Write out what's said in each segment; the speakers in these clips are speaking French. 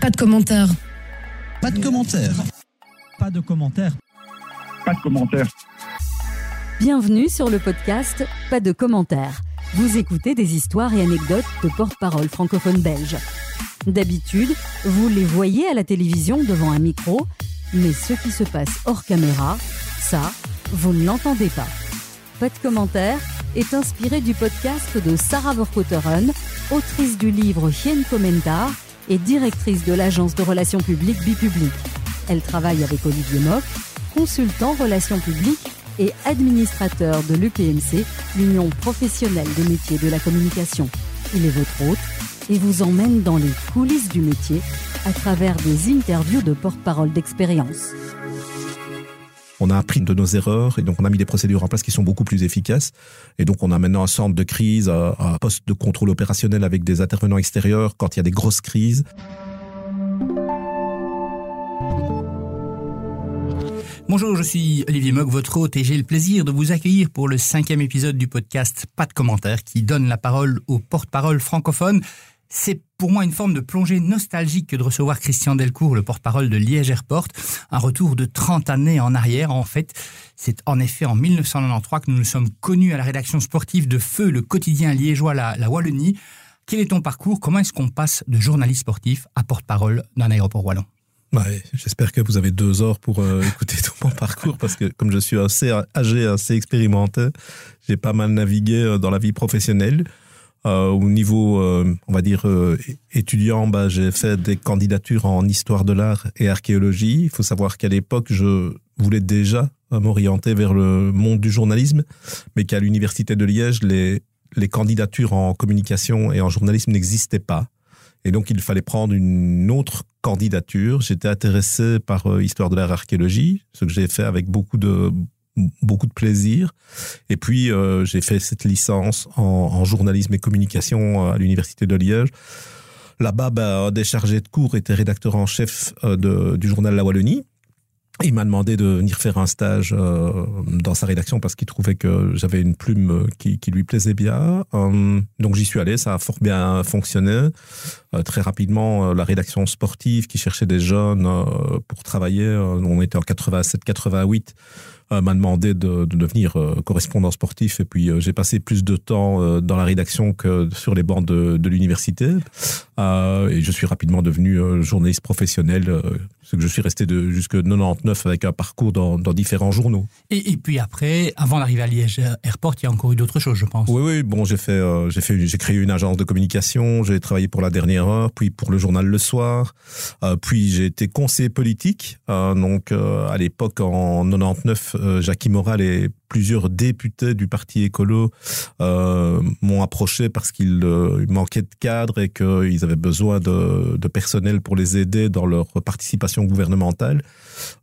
Pas de commentaires. Pas de commentaires. Pas de commentaires. Pas de commentaires. Bienvenue sur le podcast Pas de commentaires. Vous écoutez des histoires et anecdotes de porte-parole francophone belge. D'habitude, vous les voyez à la télévision devant un micro, mais ce qui se passe hors caméra, ça, vous ne l'entendez pas. Pas de commentaires est inspiré du podcast de Sarah Verkotteren, autrice du livre Hien Commentar et directrice de l'agence de relations publiques Bipublic. Elle travaille avec Olivier Mock, consultant relations publiques et administrateur de l'UPMC, l'Union professionnelle des métiers de la communication. Il est votre hôte et vous emmène dans les coulisses du métier à travers des interviews de porte-parole d'expérience. On a appris de nos erreurs et donc on a mis des procédures en place qui sont beaucoup plus efficaces. Et donc on a maintenant un centre de crise, un poste de contrôle opérationnel avec des intervenants extérieurs quand il y a des grosses crises. Bonjour, je suis Olivier Mock, votre hôte, et j'ai le plaisir de vous accueillir pour le cinquième épisode du podcast Pas de commentaires, qui donne la parole aux porte-parole francophones. C'est pour moi une forme de plongée nostalgique que de recevoir Christian Delcourt, le porte-parole de Liège Airport. Un retour de 30 années en arrière, en fait. C'est en effet en 1993 que nous nous sommes connus à la rédaction sportive de Feu, le quotidien liégeois La, Wallonie. Quel est ton parcours? Comment est-ce qu'on passe de journaliste sportif à porte-parole d'un aéroport wallon? Ouais, J'espère que vous avez deux heures pour euh, écouter tout mon parcours parce que comme je suis assez âgé, assez expérimenté, j'ai pas mal navigué euh, dans la vie professionnelle. Euh, au niveau, euh, on va dire, euh, étudiant, bah, j'ai fait des candidatures en histoire de l'art et archéologie. Il faut savoir qu'à l'époque, je voulais déjà m'orienter vers le monde du journalisme, mais qu'à l'université de Liège, les, candidatures en communication et en journalisme n'existaient pas. Et donc, il fallait prendre une autre candidature. J'étais intéressé par histoire de l'art archéologie, ce que j'ai fait avec beaucoup de beaucoup de plaisir. Et puis, euh, j'ai fait cette licence en, journalisme et communication à l'université de Liège. Là-bas, bah, des chargés de cours étaient rédacteurs en chef euh, de, du journal La Wallonie. Il m'a demandé de venir faire un stage euh, dans sa rédaction parce qu'il trouvait que j'avais une plume qui, lui plaisait bien. Euh, donc j'y suis allé, ça a fort bien fonctionné. Euh, très rapidement, la rédaction sportive qui cherchait des jeunes pour travailler, on était en 87-88, m'a demandé de, de devenir correspondant sportif et puis j'ai passé plus de temps dans la rédaction que sur les bancs de, de l'université et je suis rapidement devenu journaliste professionnel ce que je suis resté de jusque 99 avec un parcours dans, dans différents journaux. Et, et, puis après, avant d'arriver à Liège Airport, il y a encore eu d'autres choses, je pense. Oui, oui. Bon, j'ai fait, euh, j'ai fait, j'ai créé une agence de communication. J'ai travaillé pour la dernière heure, puis pour le journal Le Soir. Euh, puis j'ai été conseiller politique. Euh, donc à l'époque, en 99, Jacques Moral et plusieurs députés du parti écolo euh, m'ont approché parce qu'il euh, manquait de cadres et qu'ils avaient besoin de, personnel pour les aider dans leur participation gouvernementale.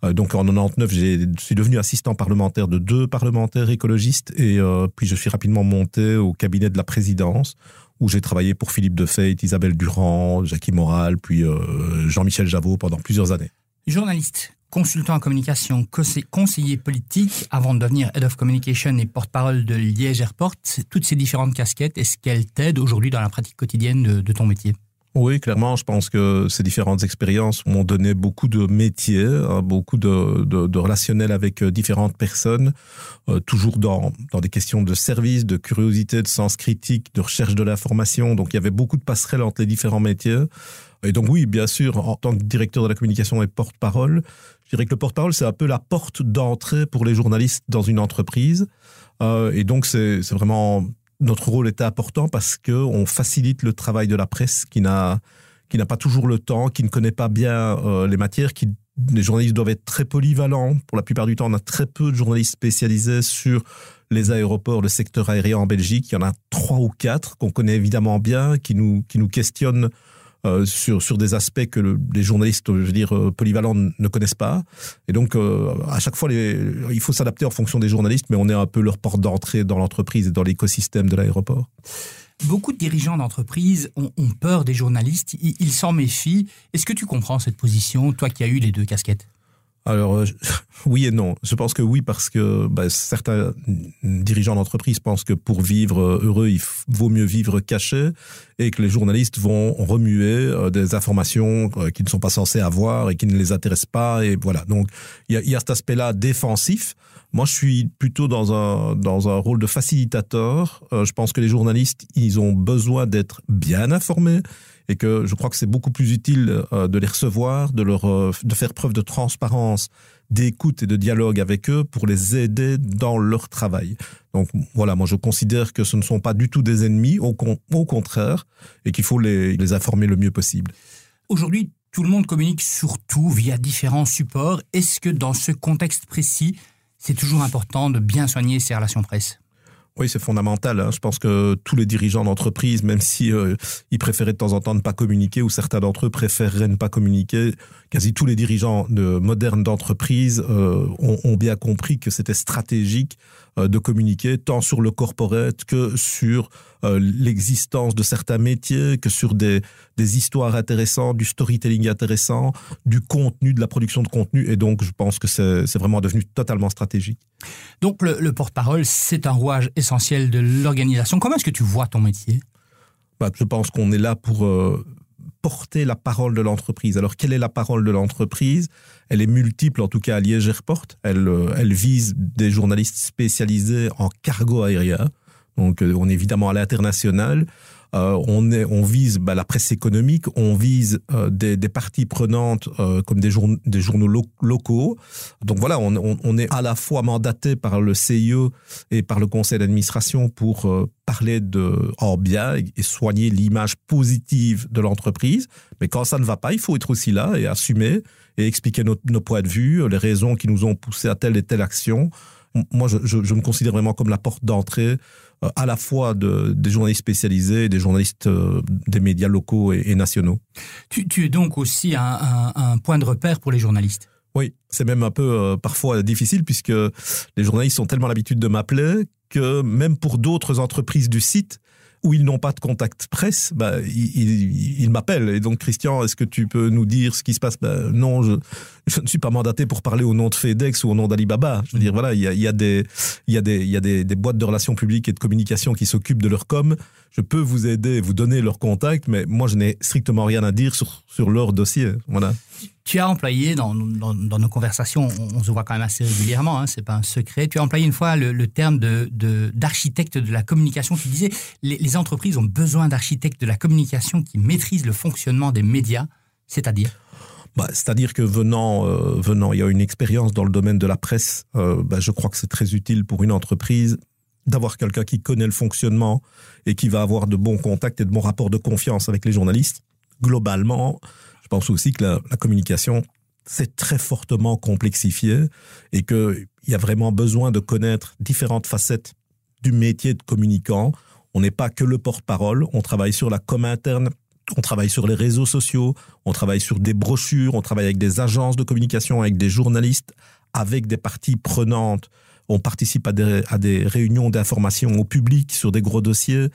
Euh, donc en 99, je suis devenu assistant parlementaire de deux parlementaires écologistes et euh, puis je suis rapidement monté au cabinet de la présidence où j'ai travaillé pour Philippe Defeit, Isabelle Durand, Jackie Moral, puis euh, Jean-Michel Javot pendant plusieurs années. Journaliste, consultant en communication, conseiller politique, avant de devenir Head of Communication et porte-parole de Liège Airport, toutes ces différentes casquettes, est-ce qu'elles t'aident aujourd'hui dans la pratique quotidienne de, de ton métier oui, clairement, je pense que ces différentes expériences m'ont donné beaucoup de métiers, beaucoup de, de, de relationnels avec euh, différentes personnes, euh, toujours dans, dans des questions de service, de curiosité, de sens critique, de recherche de l'information. Donc, il y avait beaucoup de passerelles entre les différents métiers. Et donc, oui, bien sûr, en tant que directeur de la communication et porte-parole, je dirais que le porte-parole, c'est un peu la porte d'entrée pour les journalistes dans une entreprise. Euh, et donc, c'est vraiment notre rôle était important parce que on facilite le travail de la presse qui n'a qui n'a pas toujours le temps, qui ne connaît pas bien euh, les matières, qui les journalistes doivent être très polyvalents. Pour la plupart du temps, on a très peu de journalistes spécialisés sur les aéroports, le secteur aérien en Belgique. Il y en a trois ou quatre qu'on connaît évidemment bien, qui nous qui nous questionnent euh, sur, sur des aspects que le, les journalistes, je veux dire, euh, polyvalents ne connaissent pas. Et donc, euh, à chaque fois, il faut s'adapter en fonction des journalistes, mais on est un peu leur porte d'entrée dans l'entreprise et dans l'écosystème de l'aéroport. Beaucoup de dirigeants d'entreprise ont, peur des journalistes, ils s'en méfient. Est-ce que tu comprends cette position, toi qui as eu les deux casquettes? Alors, euh, oui et non. Je pense que oui, parce que bah, certains dirigeants d'entreprise pensent que pour vivre euh, heureux, il vaut mieux vivre caché et que les journalistes vont remuer euh, des informations qui ne sont pas censés avoir et qui ne les intéressent pas. Et voilà. Donc, il y a, y a cet aspect-là défensif. Moi, je suis plutôt dans un, dans un rôle de facilitateur. je pense que les journalistes, ils ont besoin d'être bien informés et que je crois que c'est beaucoup plus utile euh, de les recevoir, de leur euh, de faire preuve de transparence, d'écoute et de dialogue avec eux pour les aider dans leur travail. Donc voilà, moi je considère que ce ne sont pas du tout des ennemis, au, contraire, et qu'il faut les, les informer le mieux possible. Aujourd'hui, tout le monde communique surtout via différents supports. Est-ce que dans ce contexte précis, c'est toujours important de bien soigner ses relations presse? Oui, c'est fondamental. Hein. Je pense que tous les dirigeants d'entreprise, même si euh, ils préféraient de temps en temps ne pas communiquer, ou certains d'entre eux préféreraient ne pas communiquer, quasi tous les dirigeants de modernes d'entreprise euh, ont, bien compris que c'était stratégique de communiquer tant sur le corporate que sur euh, l'existence de certains métiers, que sur des, des histoires intéressantes, du storytelling intéressant, du contenu, de la production de contenu. Et donc, je pense que c'est vraiment devenu totalement stratégique. Donc, le, le porte-parole, c'est un rouage essentiel de l'organisation. Comment est-ce que tu vois ton métier? Bah, Je pense qu'on est là pour... Euh, porter la parole de l'entreprise. Alors, quelle est la parole de l'entreprise? Elle est multiple, en tout cas à Liège Airport. Elle, euh, elle vise des journalistes spécialisés en cargo aérien. Donc, euh, on est évidemment à l'international. Euh, on, vise bah, la presse économique, on vise euh, des, parties prenantes euh, comme des, jour, des journaux lo locaux. Donc voilà, on, est à la fois mandaté par le CIE et par le conseil d'administration pour parler de en bien et soigner l'image positive de l'entreprise. Mais quand ça ne va pas, il faut être aussi là et assumer et expliquer nos, points de vue, les raisons qui nous ont poussé à telle et telle action. Moi, je, me considère vraiment comme la porte d'entrée à la fois de, des journalistes spécialisés des journalistes euh, des médias locaux et, et nationaux. Tu, tu, es donc aussi un, un, un, point de repère pour les journalistes Oui, c'est même un peu euh, parfois difficile puisque les journalistes ont tellement l'habitude de m'appeler que même pour d'autres entreprises du site, où ils n'ont pas de contact presse, bah, ils, m'appellent. Et donc, Christian, est-ce que tu peux nous dire ce qui se passe? Bah, Non, je, ne suis pas mandaté pour parler au nom de FedEx ou au nom d'Alibaba. Je veux dire, voilà, il y a, des, y a, des, y a des boîtes de relations publiques et de communication qui s'occupent de leur com. Je peux vous aider, vous donner leur contact, mais moi, je n'ai strictement rien à dire sur, sur leur dossier. Voilà. Tu as employé dans, dans, dans nos conversations, on, on, se voit quand même assez régulièrement, hein, c'est pas un secret. Tu as employé une fois le, le terme de d'architecte de, de, la communication. Tu disais les, les entreprises ont besoin d'architectes de la communication qui maîtrisent le fonctionnement des médias, c'est-à-dire? Bah, C'est-à-dire que venant, euh, venant, il y a une expérience dans le domaine de la presse. Euh, bah, je crois que c'est très utile pour une entreprise d'avoir quelqu'un qui connaît le fonctionnement et qui va avoir de bons contacts et de bons rapports de confiance avec les journalistes. Globalement, je pense aussi que la, communication c'est très fortement complexifié et qu'il y a vraiment besoin de connaître différentes facettes du métier de communicant. On n'est pas que le porte-parole, on travaille sur la com interne, on travaille sur les réseaux sociaux, on travaille sur des brochures, on travaille avec des agences de communication, avec des journalistes, avec des parties prenantes. On participe à des, des réunions d'information au public sur des gros dossiers.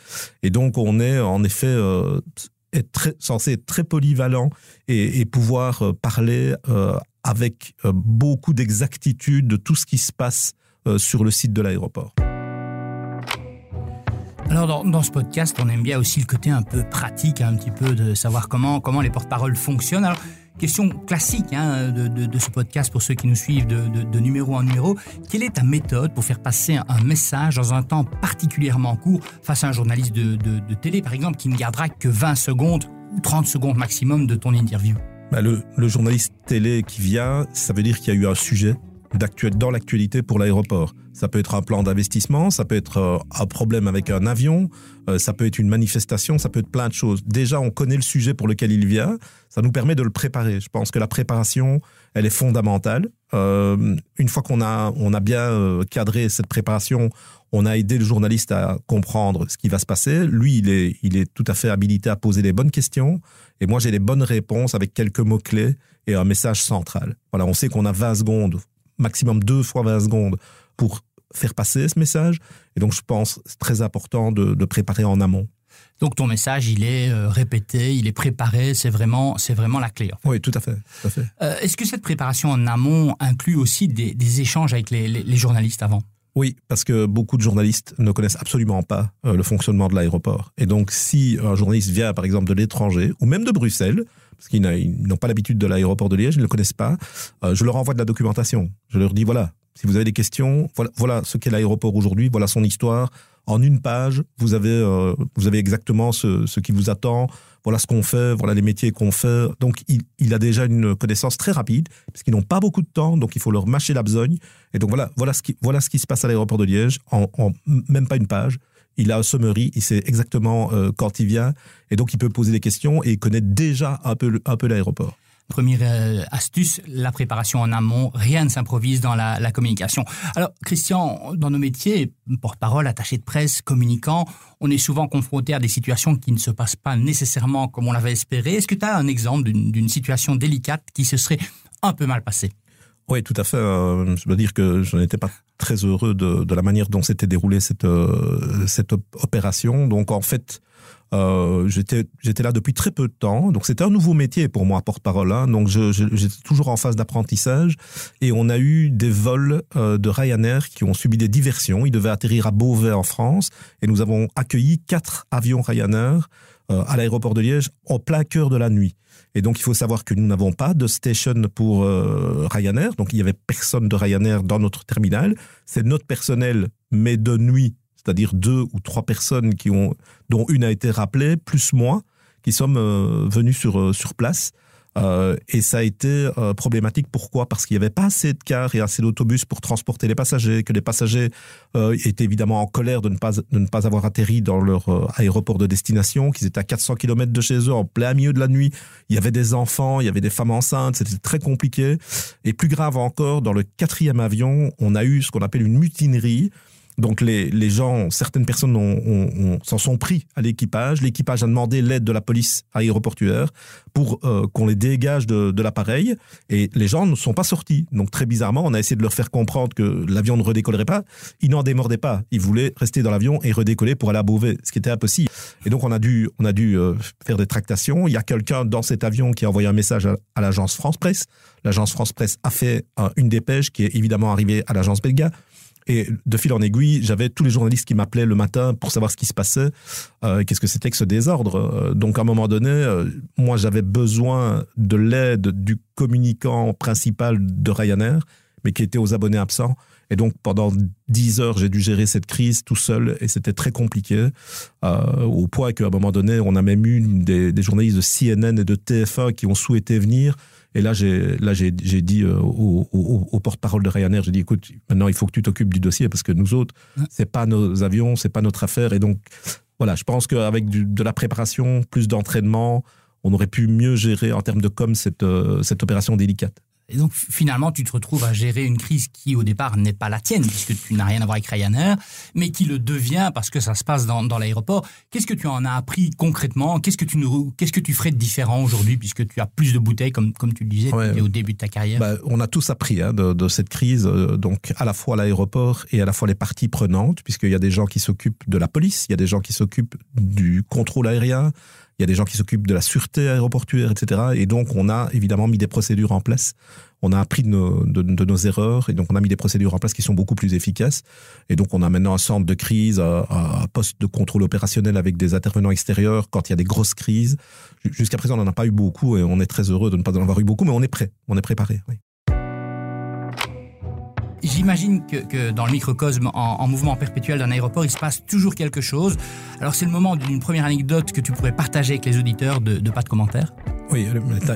Et donc, on est en effet euh, censé être très polyvalent et, pouvoir euh, parler euh, avec beaucoup d'exactitude de tout ce qui se passe sur le site de l'aéroport. Alors dans, ce podcast, on aime bien aussi le côté un peu pratique, un petit peu de savoir comment, comment les porte-paroles fonctionnent. Question classique hein, de, ce podcast pour ceux qui nous suivent de, numéro en numéro. Quelle est ta méthode pour faire passer un message dans un temps particulièrement court face à un journaliste de, télé, par exemple, qui ne gardera que 20 secondes ou 30 secondes maximum de ton interview? Bah le journaliste télé qui vient, ça veut dire qu'il y a eu un sujet dans l'actualité pour l'aéroport. Ça peut être un plan d'investissement, ça peut être euh, un problème avec un avion, euh, ça peut être une manifestation, ça peut être plein de choses. Déjà, on connaît le sujet pour lequel il vient, ça nous permet de le préparer. Je pense que la préparation, elle est fondamentale. Euh, une fois qu'on a, on a bien cadré cette préparation, on a aidé le journaliste à comprendre ce qui va se passer. Lui, il est, il est tout à fait habilité à poser les bonnes questions. Et moi, j'ai les bonnes réponses avec quelques mots-clés et un message central. Voilà, on sait qu'on a 20 secondes maximum deux fois 20 secondes pour faire passer ce message. Et donc, je pense c'est très important de, de préparer en amont. Donc ton message, il est euh, répété, il est préparé, c'est vraiment, c'est vraiment la clé. Oui, tout à fait. tout à fait. Euh, Est-ce que cette préparation en amont inclut aussi des, des échanges avec les, les- les journalistes avant? Oui, parce que beaucoup de journalistes ne connaissent absolument pas euh, le fonctionnement de l'aéroport. Et donc, si un journaliste vient, par exemple, de l'étranger, ou même de Bruxelles, parce qu'ils n'ont pas l'habitude de l'aéroport de Liège, ils ne le connaissent pas, euh, je leur envoie de la documentation. Je leur dis, voilà, si vous avez des questions, voilà ce qu'est l'aéroport aujourd'hui, voilà son histoire. En une page, vous avez, euh, vous avez exactement ce, ce qui vous attend, voilà ce qu'on fait, voilà les métiers qu'on fait. Donc, il, il a déjà une connaissance très rapide, parce qu'ils n'ont pas beaucoup de temps, donc il faut leur mâcher la besogne. Et donc, voilà, voilà, ce, qui, voilà ce qui se passe à l'aéroport de Liège, en, même pas une page. Il a un summary, il sait exactement euh, quand il vient, et donc il peut poser des questions, et il connaît déjà un peu, un peu l'aéroport. Première euh, astuce, la préparation en amont. Rien ne s'improvise dans la, communication. Alors, Christian, dans nos métiers, porte-parole, attaché de presse, communicant, on est souvent confronté à des situations qui ne se passent pas nécessairement comme on l'avait espéré. Est-ce que tu as un exemple d'une situation délicate qui se serait un peu mal passée? Oui, tout à fait. Euh, je dois dire que je n'étais pas très heureux de, de la manière dont s'était déroulée cette, euh, cette op- opération. Donc, en fait, euh, j'étais là depuis très peu de temps. Donc, c'était un nouveau métier pour moi, porte-parole. hein. Donc, j'étais toujours en phase d'apprentissage. Et on a eu des vols euh, de Ryanair qui ont subi des diversions. Ils devaient atterrir à Beauvais, en France. Et nous avons accueilli quatre avions Ryanair euh, à l'aéroport de Liège en plein cœur de la nuit. Et donc, il faut savoir que nous n'avons pas de station pour Ryanair. Donc, il n'y avait personne de Ryanair dans notre terminal. C'est notre personnel, mais de nuit, c'est-à-dire deux ou trois personnes qui ont, dont une a été rappelée, plus moi, qui sommes euh, venus sur, euh, sur place. Euh, et ça a été problématique. Pourquoi? Parce qu'il n'y avait pas assez de cars et assez d'autobus pour transporter les passagers, que les passagers étaient évidemment en colère de ne pas, de ne pas avoir atterri dans leur aéroport de destination, qu'ils étaient à 400 km de chez eux, en plein milieu de la nuit. Il y avait des enfants, il y avait des femmes enceintes, c'était très compliqué. Et plus grave encore, dans le quatrième avion, on a eu ce qu'on appelle une mutinerie. Donc les, gens, certaines personnes s'en sont pris à l'équipage. L'équipage a demandé l'aide de la police aéroportuaire pour euh, qu'on les dégage de, l'appareil. Et les gens ne sont pas sortis. Donc très bizarrement, on a essayé de leur faire comprendre que l'avion ne redécollerait pas. Ils n'en démordaient pas. Ils voulaient rester dans l'avion et redécoller pour aller à Beauvais, ce qui était impossible. Et donc on a dû, on a dû euh, faire des tractations. Il y a quelqu'un dans cet avion qui a envoyé un message à, l'agence France Presse. L'agence France Presse a fait une dépêche qui est évidemment arrivée à l'agence Belga. Et de fil en aiguille, j'avais tous les journalistes qui m'appelaient le matin pour savoir ce qui se passait, euh, qu'est-ce que c'était que ce désordre. Euh, Donc à un moment donné, euh, moi j'avais besoin de l'aide du communicant principal de Ryanair, mais qui était aux abonnés absents. Et donc pendant 10 heures, j'ai dû gérer cette crise tout seul et c'était très compliqué, au point qu'à un moment donné, on a même eu des, des journalistes de CNN et de TF1 qui ont souhaité venir. Et là, j'ai là j'ai j'ai dit euh, au, au, au porte-parole de Ryanair, j'ai dit écoute, maintenant il faut que tu t'occupes du dossier parce que nous autres, c'est pas nos avions, c'est pas notre affaire. Et donc voilà, je pense qu'avec de la préparation, plus d'entraînement, on aurait pu mieux gérer en termes de com cette euh, cette opération délicate. Et donc finalement, tu te retrouves à gérer une crise qui au départ n'est pas la tienne, puisque tu n'as rien à voir avec Ryanair, mais qui le devient parce que ça se passe dans, dans l'aéroport. Qu'est-ce que tu en as appris concrètement? Qu'est-ce que tu nous, qu'est-ce que tu ferais de différent aujourd'hui, puisque tu as plus de bouteilles, comme, comme tu le disais, Ouais. au début de ta carrière? Bah, on a tous appris hein, de, de cette crise, euh, donc à la fois l'aéroport et à la fois les parties prenantes, puisqu'il y a des gens qui s'occupent de la police, il y a des gens qui s'occupent du contrôle aérien, il y a des gens qui s'occupent de la sûreté aéroportuaire, etc. Et donc on a évidemment mis des procédures en place. On a appris de nos, erreurs et donc on a mis des procédures en place qui sont beaucoup plus efficaces. Et donc on a maintenant un centre de crise, un, un poste de contrôle opérationnel avec des intervenants extérieurs quand il y a des grosses crises. Jusqu'à présent, on n'en a pas eu beaucoup et on est très heureux de ne pas en avoir eu beaucoup, mais on est prêt, on est préparé. Oui. J'imagine que, que dans le microcosme en, en mouvement perpétuel d'un aéroport, il se passe toujours quelque chose. Alors c'est le moment d'une première anecdote que tu pourrais partager avec les auditeurs de, de pas de commentaires? Oui,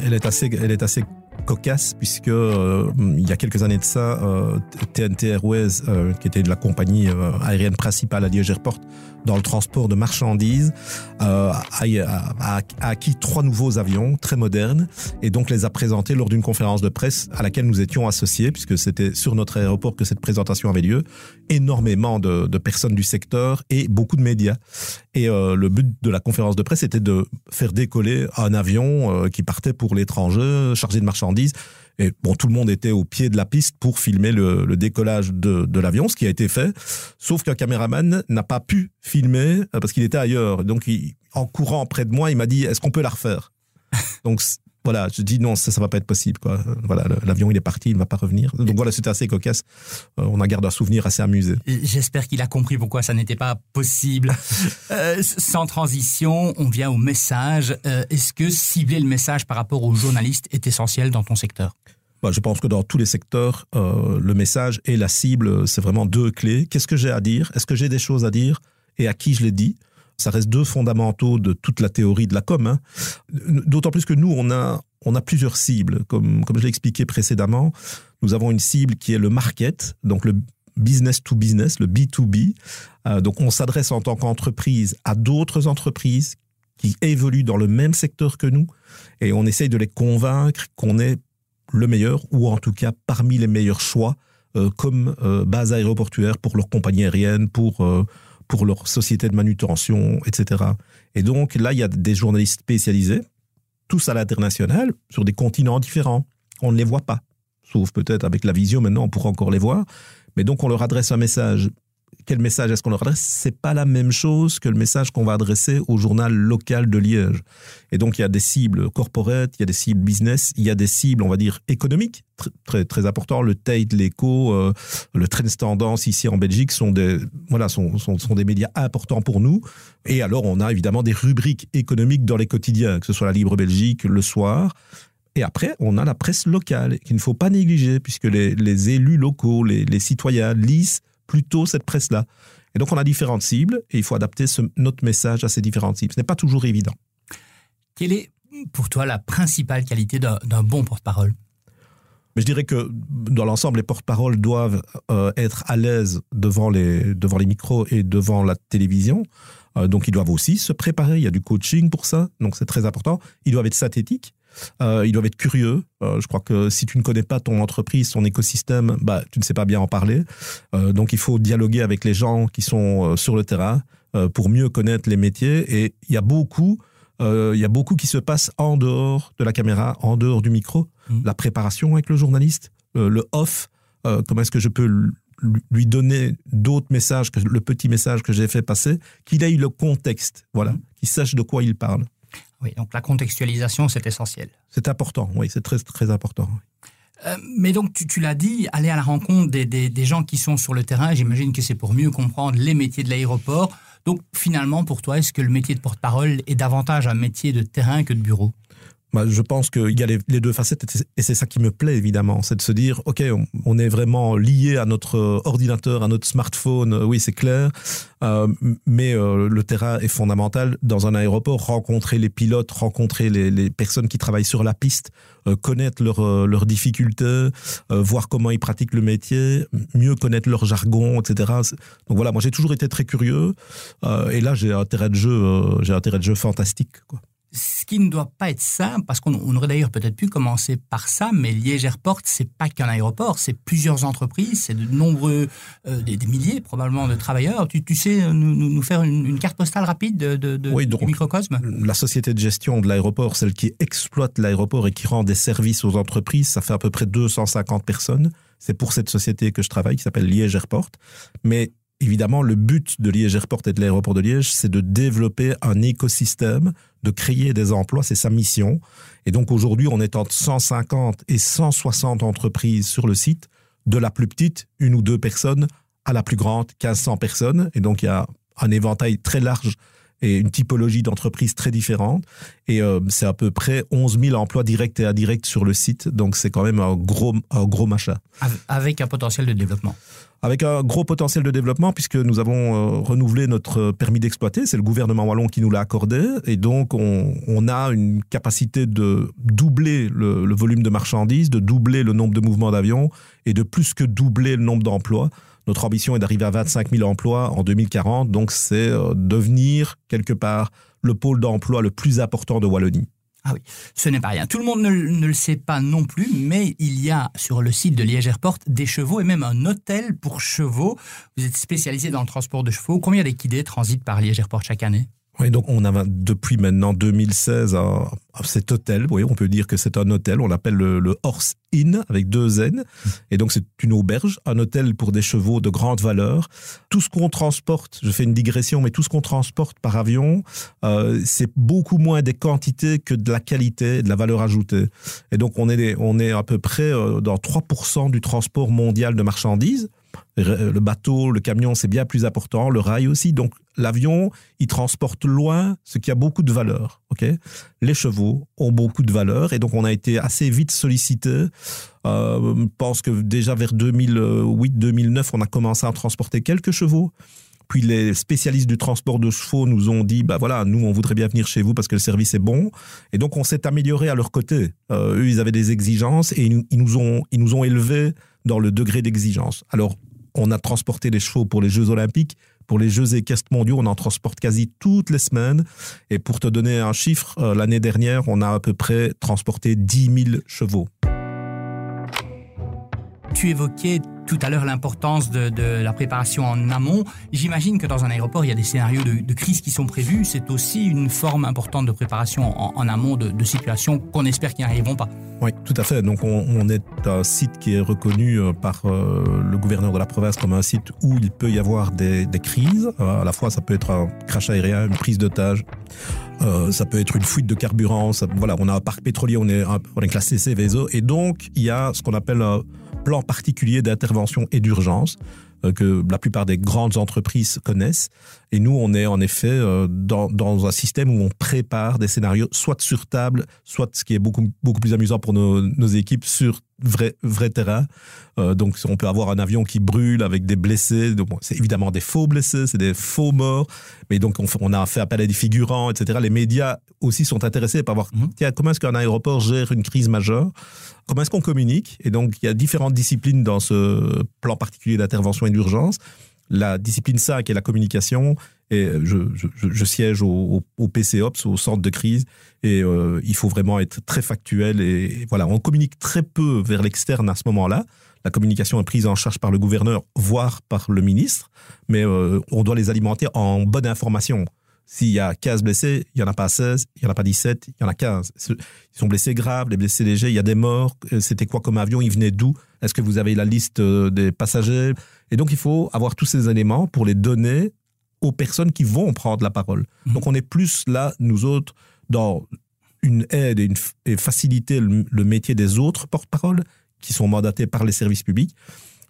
elle est assez, elle est assez cocasse puisque euh, il y a quelques années de ça, euh, TNT Airways, euh, qui était la compagnie euh, aérienne principale à Liège Airport dans le transport de marchandises, euh, a, acquis trois nouveaux avions très modernes et donc les a présentés lors d'une conférence de presse à laquelle nous étions associés puisque c'était sur notre aéroport que cette présentation avait lieu. Énormément de, personnes du secteur et beaucoup de médias. Et euh, le but de la conférence de presse était de faire décoller un avion euh, qui partait pour l'étranger, chargé de marchandises. Et bon, tout le monde était au pied de la piste pour filmer le, décollage de, de l'avion, ce qui a été fait. Sauf qu'un caméraman n'a pas pu filmer euh, parce qu'il était ailleurs. Donc, en courant près de moi, il m'a dit Est-ce qu'on peut la refaire? Donc, voilà, je dis non, ça, ça va pas être possible. Quoi. Voilà, l'avion il est parti, il ne va pas revenir. Donc voilà, c'était assez cocasse. Euh, on a gardé un souvenir assez amusé. J'espère qu'il a compris pourquoi ça n'était pas possible. euh, sans transition, on vient au message. Euh, Est-ce que cibler le message par rapport aux journalistes est essentiel dans ton secteur? Bah, je pense que dans tous les secteurs, euh, le message et la cible, c'est vraiment deux clés. Qu'est-ce que j'ai à dire? Est-ce que j'ai des choses à dire? Et à qui je les dis? Ça reste deux fondamentaux de toute la théorie de la com. Hein. D'autant plus que nous, on a, on a plusieurs cibles. Comme, comme je l'ai expliqué précédemment, nous avons une cible qui est le market, donc le business to business, le B2B. Euh, donc on s'adresse en tant qu'entreprise à d'autres entreprises qui évoluent dans le même secteur que nous et on essaye de les convaincre qu'on est le meilleur ou en tout cas parmi les meilleurs choix euh, comme euh, base aéroportuaire pour leur compagnie aérienne, pour pour leur société de manutention, etc. Et donc là, il y a des journalistes spécialisés, tous à l'international, sur des continents différents. On ne les voit pas, sauf peut-être avec la visio maintenant, on pourra encore les voir. Mais donc on leur adresse un message quel message est-ce qu'on leur adresse? C'est pas la même chose que le message qu'on va adresser au journal local de Liège. Et donc il y a des cibles corporate, il y a des cibles business, il y a des cibles, on va dire économiques, très très, très. Le Tate, l'Echo, euh, le Trends Tendance ici en Belgique sont des voilà sont, sont, des médias importants pour nous. Et alors on a évidemment des rubriques économiques dans les quotidiens, que ce soit la Libre Belgique le soir. Et après, on a la presse locale qu'il ne faut pas négliger puisque les, les élus locaux, les, les citoyens lisent plutôt cette presse-là. Et donc, on a différentes cibles et il faut adapter ce, notre message à ces différentes cibles. Ce n'est pas toujours évident. Quelle est pour toi la principale qualité d'un bon porte-parole? Mais je dirais que dans l'ensemble, les porte-paroles doivent euh, être à l'aise devant les, devant les micros et devant la télévision. Euh, donc, ils doivent aussi se préparer. Il y a du coaching pour ça. Donc, c'est très important. Ils doivent être synthétiques. Euh, ils doivent être curieux. Euh, je crois que si tu ne connais pas ton entreprise, ton écosystème, bah, tu ne sais pas bien en parler. Euh, donc il faut dialoguer avec les gens qui sont sur le terrain pour mieux connaître les métiers. Et il y a beaucoup, euh, il y a beaucoup qui se passe en dehors de la caméra, en dehors du micro. Mmh. La préparation avec le journaliste, le off. comment est-ce que je peux lui donner d'autres messages que le petit message que j'ai fait passer, qu'il ait le contexte, voilà, mmh. qu'il sache de quoi il parle. Oui, donc la contextualisation, c'est essentiel. C'est important, oui, c'est très, très important. Euh, mais donc, tu, tu l'as dit, aller à la rencontre des, des, des, gens qui sont sur le terrain, j'imagine que c'est pour mieux comprendre les métiers de l'aéroport. Donc, finalement, pour toi, est-ce que le métier de porte-parole est davantage un métier de terrain que de bureau? Bah, je pense qu'il y a les, deux facettes et c'est ça qui me plaît évidemment, c'est de se dire ok on, est vraiment lié à notre ordinateur, à notre smartphone, oui c'est clair, euh, mais euh, le terrain est fondamental dans un aéroport. Rencontrer les pilotes, rencontrer les, personnes qui travaillent sur la piste, euh, connaître leurs euh, difficultés, euh, voir comment ils pratiquent le métier, mieux connaître leur jargon, etc. Donc voilà, moi j'ai toujours été très curieux euh, et là j'ai un terrain de jeu, euh, j'ai un terrain de jeu fantastique ce qui ne doit pas être simple, parce qu'on aurait d'ailleurs peut-être pu commencer par ça, mais Liège Airport, c'est pas qu'un aéroport, c'est plusieurs entreprises, c'est de nombreux, euh, des, des, milliers probablement de travailleurs. Tu, tu sais nous, nous faire une, une, carte postale rapide de, oui, donc, du microcosme? La société de gestion de l'aéroport, celle qui exploite l'aéroport et qui rend des services aux entreprises, ça fait à peu près 250 personnes. C'est pour cette société que je travaille, qui s'appelle Liège Airport. Mais évidemment, le but de Liège Airport et de l'aéroport de Liège, c'est de développer un écosystème, de créer des emplois, c'est sa mission. Et donc aujourd'hui, on est entre 150 et 160 entreprises sur le site, de la plus petite, une ou deux personnes, à la plus grande, 1500 personnes. Et donc il y a un éventail très large et une typologie d'entreprises très différente. Et euh, c'est à peu près 11 000 emplois directs et indirects sur le site. Donc c'est quand même un gros, un gros machin. Avec un potentiel de développement avec un gros potentiel de développement puisque nous avons euh, renouvelé notre permis d'exploiter. C'est le gouvernement wallon qui nous l'a accordé et donc on, a une capacité de doubler le, le, volume de marchandises, de doubler le nombre de mouvements d'avions et de plus que doubler le nombre d'emplois. Notre ambition est d'arriver à 25 000 emplois en 2040, donc c'est euh, devenir quelque part le pôle d'emploi le plus important de Wallonie. Ah oui, ce n'est pas rien. Tout le monde ne, le sait pas non plus, mais il y a sur le site de Liège Airport des chevaux et même un hôtel pour chevaux. Vous êtes spécialisé dans le transport de chevaux. Combien d'équidés transitent par Liège Airport chaque année? Oui, donc on a depuis maintenant 2016 un, cet hôtel. Oui, on peut dire que c'est un hôtel. On l'appelle le, le, Horse Inn avec deux N. Et donc c'est une auberge, un hôtel pour des chevaux de grande valeur. Tout ce qu'on transporte, je fais une digression, mais tout ce qu'on transporte par avion, euh, c'est beaucoup moins des quantités que de la qualité, de la valeur ajoutée. Et donc on est on est à peu près euh, dans 3% du transport mondial de marchandises le bateau, le camion, c'est bien plus important, le rail aussi. Donc l'avion, il transporte loin ce qui a beaucoup de valeur. Ok, les chevaux ont beaucoup de valeur et donc on a été assez vite sollicité. Euh, je pense que déjà vers 2008-2009, on a commencé à transporter quelques chevaux. Puis les spécialistes du transport de chevaux nous ont dit, bah voilà, nous on voudrait bien venir chez vous parce que le service est bon. Et donc on s'est amélioré à leur côté. Euh, eux, ils avaient des exigences et ils, nous ont, ils nous ont élevés dans le degré d'exigence. Alors on a transporté les chevaux pour les Jeux Olympiques. Pour les Jeux équestres mondiaux, on en transporte quasi toutes les semaines. Et pour te donner un chiffre, euh, l'année dernière, on a à peu près transporté 10 000 chevaux. Tu évoquais tout à l'heure l'importance de, la préparation en amont. J'imagine que dans un aéroport, il y a des scénarios de, crise qui sont prévus. C'est aussi une forme importante de préparation en, amont de, situations qu'on espère qui n'arriveront pas. Oui, tout à fait. Donc on, est un site qui est reconnu euh, par euh, le gouverneur de la province comme un site où il peut y avoir des, crises. Euh, à la fois, ça peut être un crash aérien, une prise d'otage. Ça peut être une fuite de carburant. Voilà, on a un parc pétrolier, on est, on est classé CVSO. Et donc, il y a ce qu'on appelle plan particulier d'intervention et d'urgence euh, que la plupart des grandes entreprises connaissent. Et nous, on est en effet euh, dans, dans un système où on prépare des scénarios, soit sur table, soit ce qui est beaucoup, beaucoup plus amusant pour nos, nos équipes, sur vrai, vrai terrain. Euh, donc, on peut avoir un avion qui brûle avec des blessés. Bon, c'est évidemment des faux blessés, c'est des faux morts. Mais donc, on, on, a fait appel à des figurants, etc. Les médias aussi sont intéressés par voir, mmh. tiens, comment est-ce qu'un aéroport gère une crise majeure? Comment est-ce qu'on communique? Et donc, il y a différentes disciplines dans ce plan particulier d'intervention et d'urgence. La discipline 5 est la communication. Et je, je, siège au, PCOPS, au centre de crise, et euh, il faut vraiment être très factuel. Et voilà, on communique très peu vers l'externe à ce moment-là. La communication est prise en charge par le gouverneur, voire par le ministre, mais euh, on doit les alimenter en bonne information. S'il y a 15 blessés, il n'y en a pas 16, il n'y en a pas 17, il y en a 15. Ils sont blessés graves, les blessés légers, il y a des morts. C'était quoi comme avion? Ils venaient d'où? Est-ce que vous avez la liste des passagers? Et donc, il faut avoir tous ces éléments pour les donner aux personnes qui vont prendre la parole. Mmh. Donc, on est plus là, nous autres, dans une aide et, une, et faciliter le, le métier des autres porte-parole qui sont mandatés par les services publics.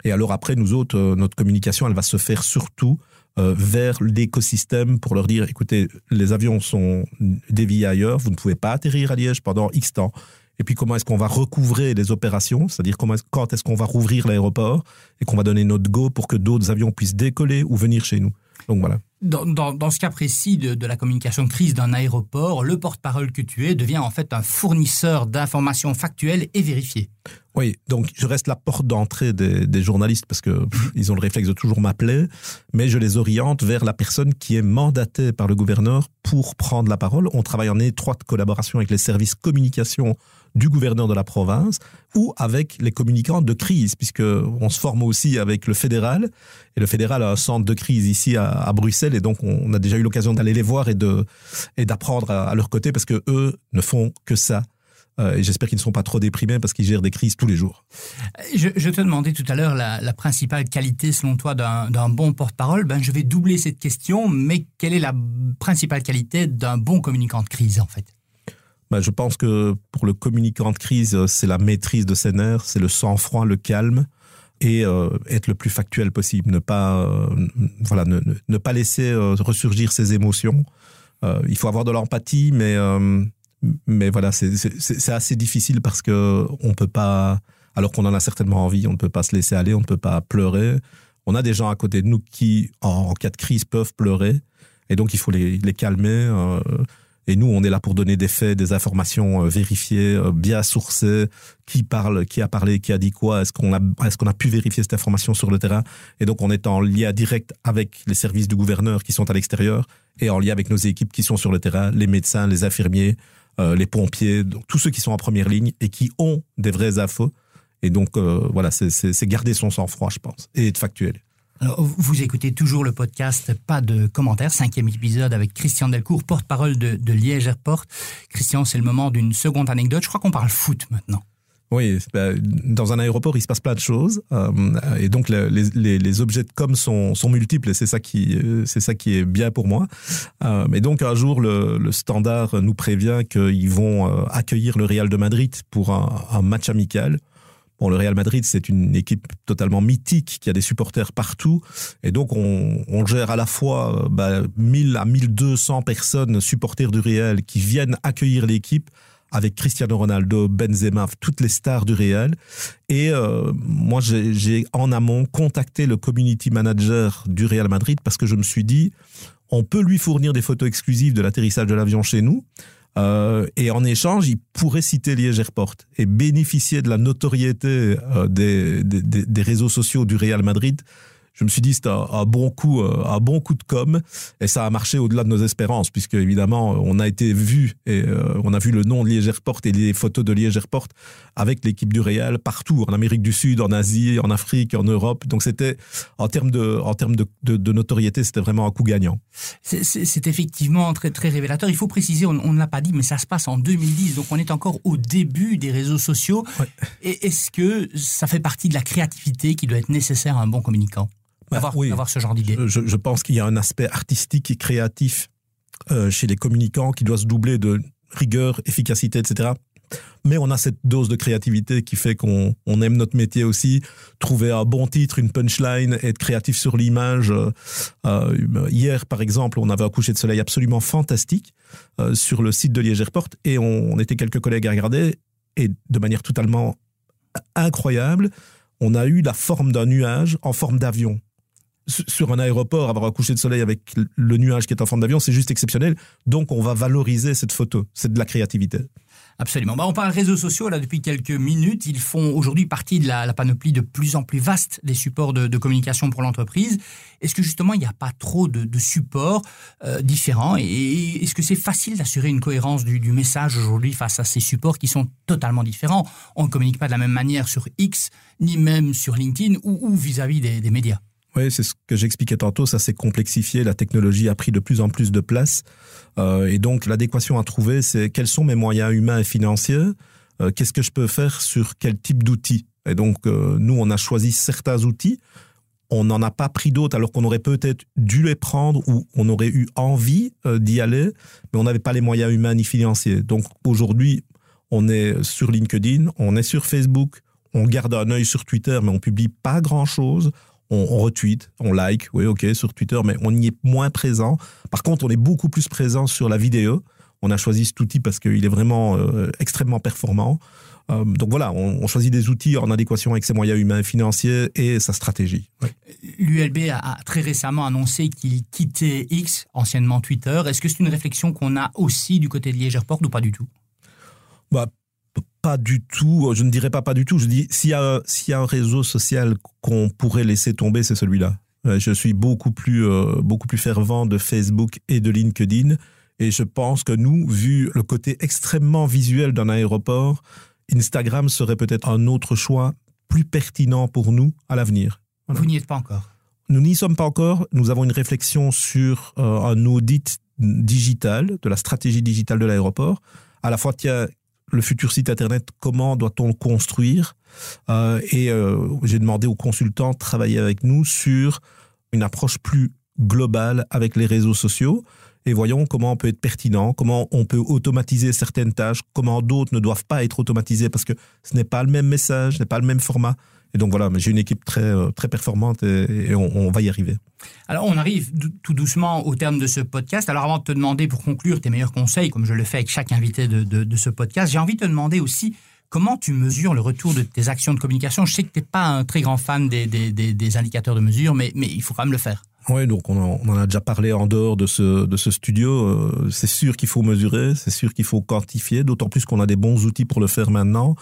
Et alors après, nous autres, euh, notre communication, elle va se faire surtout euh, vers l'écosystème pour leur dire, écoutez, les avions sont déviés ailleurs, vous ne pouvez pas atterrir à Liège pendant X temps. Et puis comment est-ce qu'on va recouvrer les opérations, c'est-à-dire comment est quand est-ce qu'on va rouvrir l'aéroport et qu'on va donner notre go pour que d'autres avions puissent décoller ou venir chez nous? Donc voilà. Dans, ce cas précis de, la communication crise d'un aéroport, le porte-parole que tu es devient en fait un fournisseur d'informations factuelles et vérifiées. Oui, donc je reste la porte d'entrée des, des, journalistes parce que pff, ils ont le réflexe de toujours m'appeler, mais je les oriente vers la personne qui est mandatée par le gouverneur pour prendre la parole. On travaille en étroite collaboration avec les services communication du gouverneur de la province ou avec les communicants de crise, puisque on se forme aussi avec le fédéral et le fédéral a un centre de crise ici à, à Bruxelles et donc on a déjà eu l'occasion d'aller les voir et de et d'apprendre à, à leur côté parce que eux ne font que ça. Euh, et j'espère qu'ils ne sont pas trop déprimés parce qu'ils gèrent des crises tous les jours. Je, je te demandais tout à l'heure la, la, principale qualité selon toi d'un bon porte-parole. Ben, je vais doubler cette question, mais quelle est la principale qualité d'un bon communicant de crise en fait? Ben, je pense que pour le communicant de crise, c'est la maîtrise de ses nerfs, c'est le sang-froid, le calme et euh, être le plus factuel possible, ne pas euh, voilà, ne, ne, ne, pas laisser euh, ressurgir ses émotions. Euh, il faut avoir de l'empathie, mais euh, mais voilà, c'est assez difficile parce que on peut pas, alors qu'on en a certainement envie, on ne peut pas se laisser aller, on ne peut pas pleurer. On a des gens à côté de nous qui, en, cas de crise, peuvent pleurer, et donc il faut les, les calmer. Euh, et nous, on est là pour donner des faits, des informations euh, vérifiées, euh, bien sourcées, qui parle, qui a parlé, qui a dit quoi, est-ce qu'on a, est-ce qu'on a pu vérifier cette information sur le terrain? Et donc, on est en lien direct avec les services du gouverneur qui sont à l'extérieur et en lien avec nos équipes qui sont sur le terrain, les médecins, les infirmiers, les pompiers, tous ceux qui sont en première ligne et qui ont des vraies infos. Et donc, euh, voilà, c'est garder son sang-froid, je pense, et être factuel. Vous écoutez toujours le podcast Pas de commentaires, cinquième épisode avec Christian Delcourt, porte-parole de, de Liège Airport. Christian, c'est le moment d'une seconde anecdote. Je crois qu'on parle foot maintenant. Oui, dans un aéroport, il se passe plein de choses, euh, et donc les, objets de com sont, multiples, et c'est ça qui, c'est ça qui est bien pour moi. Euh, mais donc un jour, le, Standard nous prévient qu'ils vont euh, accueillir le Real de Madrid pour un, match amical. Bon, le Real Madrid, c'est une équipe totalement mythique qui a des supporters partout. Et donc, on, on gère à la fois bah, 1000 à 1200 personnes supporters du Real qui viennent accueillir l'équipe avec Cristiano Ronaldo, Benzema, toutes les stars du Real. Et euh, moi, j'ai en amont contacté le community manager du Real Madrid parce que je me suis dit, on peut lui fournir des photos exclusives de l'atterrissage de l'avion chez nous. Euh, et en échange, il pourrait citer Liège Airport et bénéficier de la notoriété euh, des, des, des réseaux sociaux du Real Madrid je me suis dit c'était un, bon coup, euh, un bon coup de com, et ça a marché au-delà de nos espérances, puisque évidemment on a été vu et euh, on a vu le nom de Liège Airport et les photos de Liège Airport avec l'équipe du Real partout, en Amérique du Sud, en Asie, en Afrique, en Europe. Donc c'était en termes de, en termes de, de, de notoriété, c'était vraiment un coup gagnant. C'est effectivement très très révélateur. Il faut préciser, on, ne l'a pas dit, mais ça se passe en 2010, donc on est encore au début des réseaux sociaux. Ouais. Et est-ce que ça fait partie de la créativité qui doit être nécessaire à un bon communicant? D'avoir bah, oui. ce genre d'idée. Je, je, pense qu'il y a un aspect artistique et créatif euh, chez les communicants qui doit se doubler de rigueur, efficacité, etc. Mais on a cette dose de créativité qui fait qu'on on aime notre métier aussi. Trouver un bon titre, une punchline, être créatif sur l'image. Euh, hier, par exemple, on avait un coucher de soleil absolument fantastique euh, sur le site de Liège Airport et on, on était quelques collègues à regarder et de manière totalement incroyable, on a eu la forme d'un nuage en forme d'avion sur un aéroport, avoir un coucher de soleil avec le nuage qui est en forme d'avion, c'est juste exceptionnel. Donc, on va valoriser cette photo. C'est de la créativité. Absolument. Bah, on parle réseaux sociaux là depuis quelques minutes. Ils font aujourd'hui partie de la, panoplie de plus en plus vaste des supports de, communication pour l'entreprise. Est-ce que justement il n'y a pas trop de, supports euh, différents? Et est-ce que c'est facile d'assurer une cohérence du, message aujourd'hui face à ces supports qui sont totalement différents? On ne communique pas de la même manière sur X ni même sur LinkedIn ou vis-à-vis -vis des, des médias. Oui, c'est ce que j'expliquais tantôt, ça s'est complexifié, la technologie a pris de plus en plus de place. Euh, et donc l'adéquation à trouver, c'est quels sont mes moyens humains et financiers, euh, qu'est-ce que je peux faire sur quel type d'outils. Et donc euh, nous, on a choisi certains outils, on n'en a pas pris d'autres alors qu'on aurait peut-être dû les prendre ou on aurait eu envie d'y aller, mais on n'avait pas les moyens humains ni financiers. Donc aujourd'hui, on est sur LinkedIn, on est sur Facebook, on garde un œil sur Twitter, mais on publie pas grand-chose on, on retweet, on like, oui, ok, sur Twitter, mais on y est moins présent. Par contre, on est beaucoup plus présent sur la vidéo. On a choisi cet outil parce qu'il est vraiment euh, extrêmement performant. Euh, donc voilà, on, on, choisit des outils en adéquation avec ses moyens humains financiers et sa stratégie. Ouais. L'ULB a, très récemment annoncé qu'il quittait X, anciennement Twitter. Est-ce que c'est une réflexion qu'on a aussi du côté de Liège Airport ou pas du tout? Bah, pas du tout, je ne dirais pas pas du tout, je dis s'il y a, s'il y a un réseau social qu'on pourrait laisser tomber, c'est celui-là. Euh, je suis beaucoup plus, euh, beaucoup plus fervent de Facebook et de LinkedIn. Et je pense que nous, vu le côté extrêmement visuel d'un aéroport, Instagram serait peut-être un autre choix plus pertinent pour nous à l'avenir. Voilà. Vous n'y êtes pas encore Nous n'y sommes pas encore. Nous avons une réflexion sur euh, un audit digital, de la stratégie digitale de l'aéroport. À la fois, le futur site internet, comment doit-on le construire? Euh, Et euh, j'ai demandé aux consultants de travailler avec nous sur une approche plus globale avec les réseaux sociaux et voyons comment on peut être pertinent, comment on peut automatiser certaines tâches, comment d'autres ne doivent pas être automatisées parce que ce n'est pas le même message, ce n'est pas le même format. Et donc voilà, j'ai une équipe très, euh, très performante et, on, va y arriver. Alors on arrive tout doucement au terme de ce podcast. Alors avant de te demander pour conclure tes meilleurs conseils, comme je le fais avec chaque invité de, de, ce podcast, j'ai envie de te demander aussi comment tu mesures le retour de tes actions de communication. Je sais que tu n'es pas un très grand fan des, des indicateurs de mesure, mais, mais il faut quand même le faire. Oui, donc on en, on en, a déjà parlé en dehors de ce, de ce studio. Euh, c'est sûr qu'il faut mesurer, c'est sûr qu'il faut quantifier, d'autant plus qu'on a des bons outils pour le faire maintenant.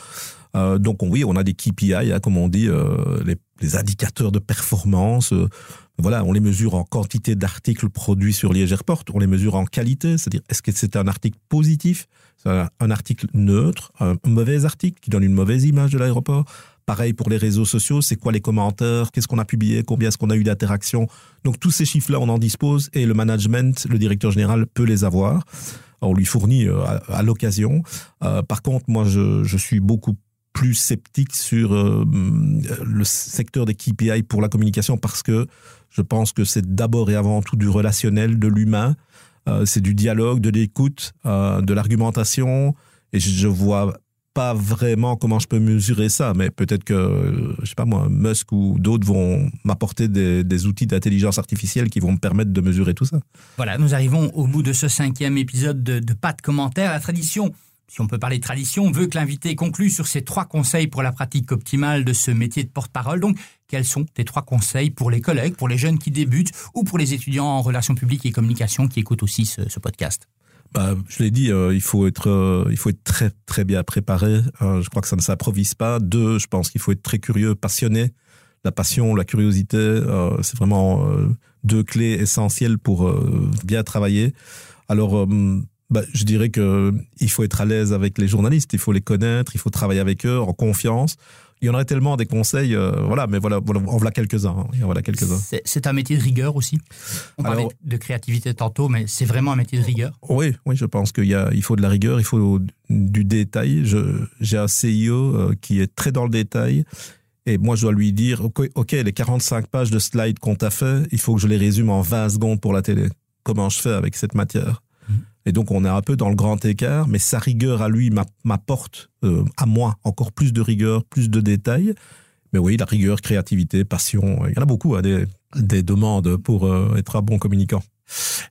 Euh, donc oui, on a des KPI, hein, comme on dit, euh, les, les, indicateurs de performance. Euh, voilà, on les mesure en quantité d'articles produits sur Liège Airport, on les mesure en qualité, c'est-à-dire est-ce que c'est un article positif, un article neutre, un mauvais article qui donne une mauvaise image de l'aéroport. Pareil pour les réseaux sociaux, c'est quoi les commentaires, qu'est-ce qu'on a publié, combien est-ce qu'on a eu d'interactions. Donc tous ces chiffres-là, on en dispose et le management, le directeur général peut les avoir. On lui fournit euh, à, l'occasion. Euh, par contre, moi, je, suis beaucoup plus sceptique sur euh, le secteur des KPI pour la communication parce que je pense que c'est d'abord et avant tout du relationnel, de l'humain. C'est du dialogue, de l'écoute, de l'argumentation. Et je, vois pas vraiment comment je peux mesurer ça, mais peut-être que, je sais pas moi, Musk ou d'autres vont m'apporter des, outils d'intelligence artificielle qui vont me permettre de mesurer tout ça. Voilà, nous arrivons au bout de ce cinquième épisode de, Pas de commentaires. La tradition si on peut parler de tradition, veut que l'invité conclue sur ces trois conseils pour la pratique optimale de ce métier de porte-parole. Donc, quels sont tes trois conseils pour les collègues, pour les jeunes qui débutent ou pour les étudiants en relations publiques et communication qui écoutent aussi ce, podcast? Bah, je l'ai dit, euh, il faut être, euh, il faut être très très bien préparé. Euh, je crois que ça ne s'improvise pas. Deux, je pense qu'il faut être très curieux, passionné. La passion, la curiosité, c'est vraiment deux clés essentielles pour bien travailler. Alors bah, je dirais que il faut être à l'aise avec les journalistes, il faut les connaître, il faut travailler avec eux en confiance. Il y en aurait tellement des conseils, euh, voilà, mais voilà, voilà en voilà quelques-uns. Hein. voilà quelques-uns. C'est un métier de rigueur aussi. On parlait de créativité tantôt, mais c'est vraiment un métier de rigueur. Oui, oui, je pense qu'il y a, il faut de la rigueur, il faut du détail. J'ai un CIO euh, qui est très dans le détail. Et moi, je dois lui dire, OK, les 45 pages de slides qu'on t'a fait, il faut que je les résume en 20 secondes pour la télé. Comment je fais avec cette matière? Et donc on est un peu dans le grand écart, mais sa rigueur à lui m'apporte euh, à moi encore plus de rigueur, plus de détails. Mais oui, la rigueur, créativité, passion, il y en a beaucoup, hein, des, des, demandes pour euh, être un bon communicant.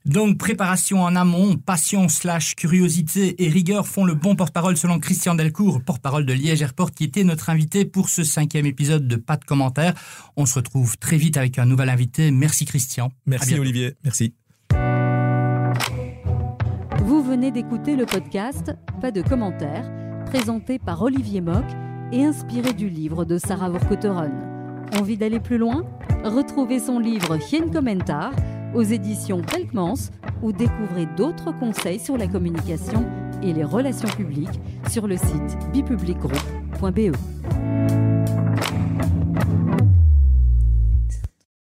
Donc préparation en amont, passion slash curiosité et rigueur font le bon porte-parole selon Christian Delcourt, porte-parole de Liège Airport, qui était notre invité pour ce cinquième épisode de Pas de commentaires. On se retrouve très vite avec un nouvel invité. Merci Christian. Merci Olivier. Merci. Vous venez d'écouter le podcast Pas de commentaires, présenté par Olivier Mock et inspiré du livre de Sarah Vorkotteren. Envie d'aller plus loin? Retrouvez son livre Hien Commentar aux éditions Pelkmans ou découvrez d'autres conseils sur la communication et les relations publiques sur le site bipublicgroup.be.